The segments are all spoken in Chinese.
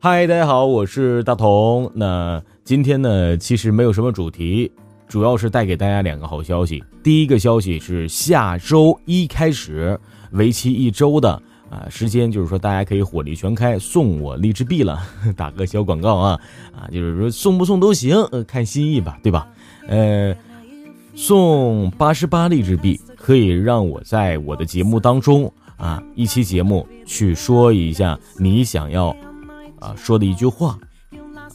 嗨，大家好，我是大同。那今天呢，其实没有什么主题，主要是带给大家两个好消息。第一个消息是下周一开始，为期一周的啊时间，就是说大家可以火力全开送我荔枝币了。打个小广告啊啊，就是说送不送都行，呃，看心意吧，对吧？呃，送八十八荔枝币可以让我在我的节目当中啊，一期节目去说一下你想要。啊，说的一句话，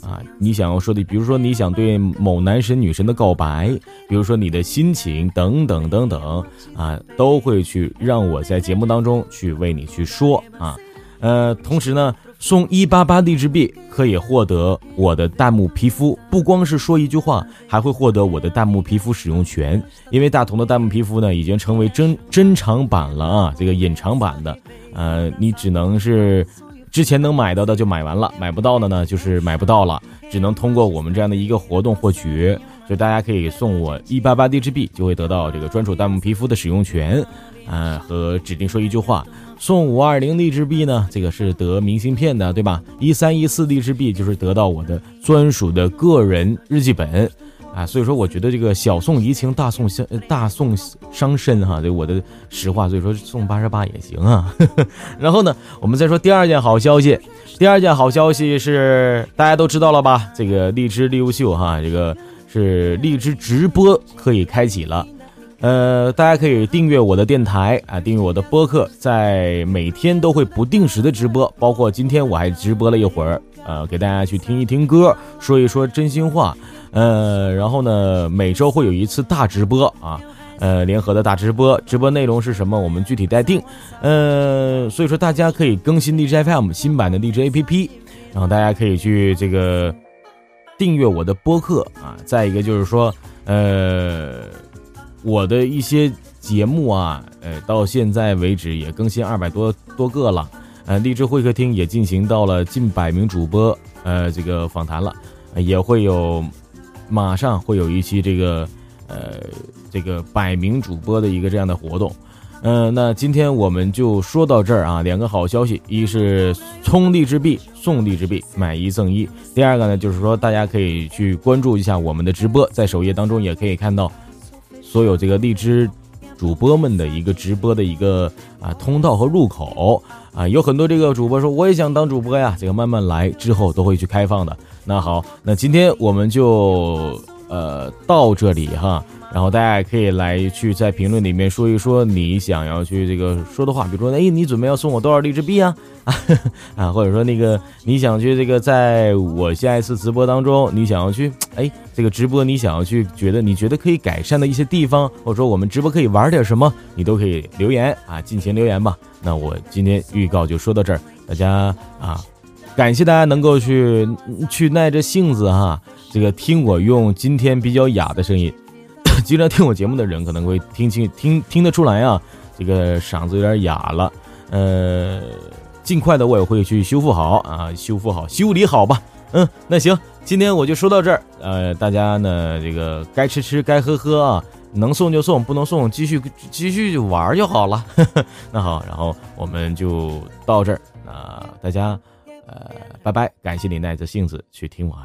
啊，你想要说的，比如说你想对某男神女神的告白，比如说你的心情等等等等，啊，都会去让我在节目当中去为你去说啊，呃，同时呢，送一八八荔枝币可以获得我的弹幕皮肤，不光是说一句话，还会获得我的弹幕皮肤使用权，因为大同的弹幕皮肤呢已经成为珍珍藏版了啊，这个隐藏版的，呃，你只能是。之前能买到的就买完了，买不到的呢就是买不到了，只能通过我们这样的一个活动获取。就大家可以送我一八八 D G 币，就会得到这个专属弹幕皮肤的使用权，呃，和指定说一句话。送五二零荔枝币呢，这个是得明信片的，对吧？一三一四荔枝币就是得到我的专属的个人日记本。啊，所以说我觉得这个小宋怡情，大宋伤大宋伤身哈，这我的实话，所以说送八十八也行啊。然后呢，我们再说第二件好消息，第二件好消息是大家都知道了吧？这个荔枝优秀哈，这个是荔枝直播可以开启了，呃，大家可以订阅我的电台啊，订阅我的播客，在每天都会不定时的直播，包括今天我还直播了一会儿，呃，给大家去听一听歌，说一说真心话。呃，然后呢，每周会有一次大直播啊，呃，联合的大直播，直播内容是什么？我们具体待定。呃，所以说大家可以更新荔枝 FM 新版的荔枝 APP，然后大家可以去这个订阅我的播客啊。再一个就是说，呃，我的一些节目啊，呃，到现在为止也更新二百多多个了。呃，荔枝会客厅也进行到了近百名主播呃这个访谈了，也会有。马上会有一期这个，呃，这个百名主播的一个这样的活动，嗯，那今天我们就说到这儿啊。两个好消息，一是充荔枝币送荔枝币，买一赠一；第二个呢，就是说大家可以去关注一下我们的直播，在首页当中也可以看到所有这个荔枝主播们的一个直播的一个啊通道和入口啊。有很多这个主播说我也想当主播呀，这个慢慢来，之后都会去开放的。那好，那今天我们就呃到这里哈，然后大家可以来去在评论里面说一说你想要去这个说的话，比如说哎你准备要送我多少荔枝币啊 啊，或者说那个你想去这个在我下一次直播当中你想要去哎这个直播你想要去觉得你觉得可以改善的一些地方，或者说我们直播可以玩点什么，你都可以留言啊，尽情留言吧。那我今天预告就说到这儿，大家啊。感谢大家能够去去耐着性子哈，这个听我用今天比较哑的声音，经常听我节目的人可能会听清听听得出来啊，这个嗓子有点哑了，呃，尽快的我也会去修复好啊，修复好修理好吧，嗯，那行，今天我就说到这儿，呃，大家呢这个该吃吃该喝喝啊，能送就送，不能送继续继续玩就好了，那好，然后我们就到这儿，那大家。呃，拜拜，感谢你耐着性子去听完。